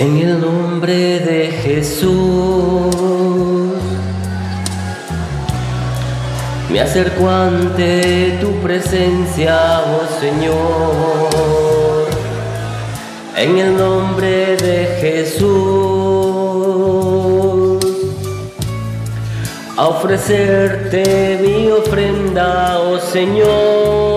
En el nombre de Jesús me acerco ante tu presencia, oh Señor. En el nombre de Jesús a ofrecerte mi ofrenda, oh Señor.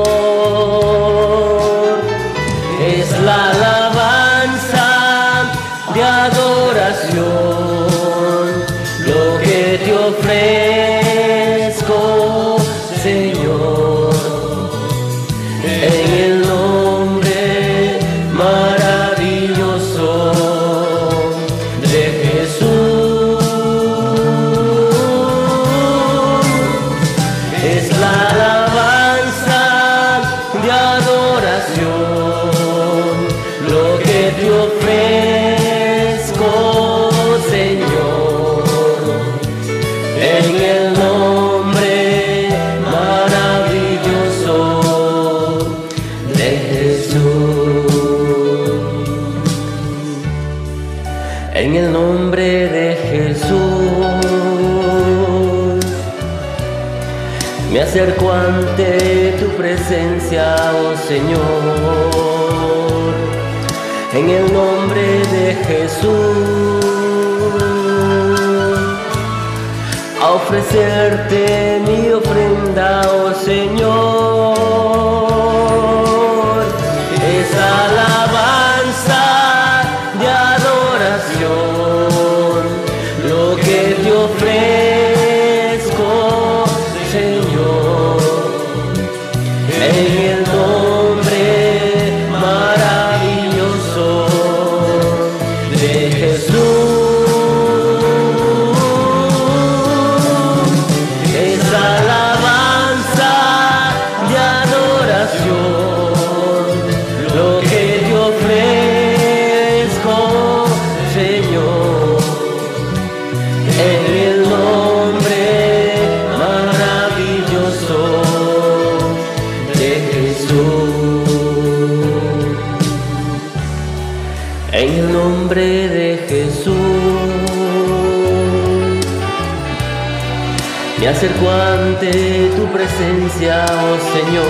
Es la alabanza de adoración, lo que te ofrezco. en el nombre de Jesús. Me acerco ante tu presencia, oh Señor, en el nombre de Jesús, a ofrecerte mi ofrenda, oh Señor. En el nombre de Jesús. Me acerco ante tu presencia, oh Señor,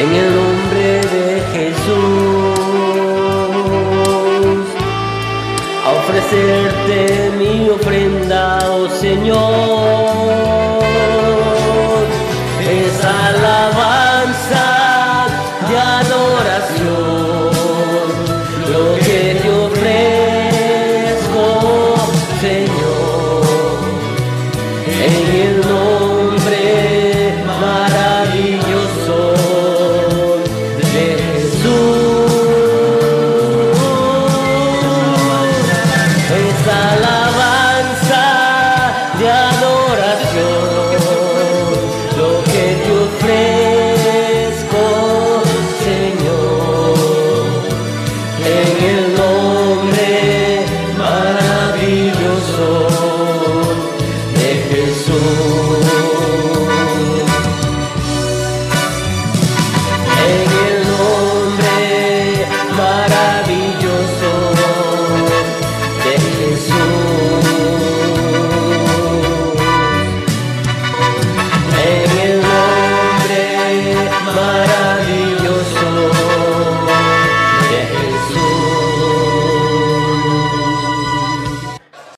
en el nombre de Jesús, a ofrecerte mi ofrenda, oh Señor alabanza y adoración. Lo que te ofrezco Señor en el nombre maravilloso de Jesús.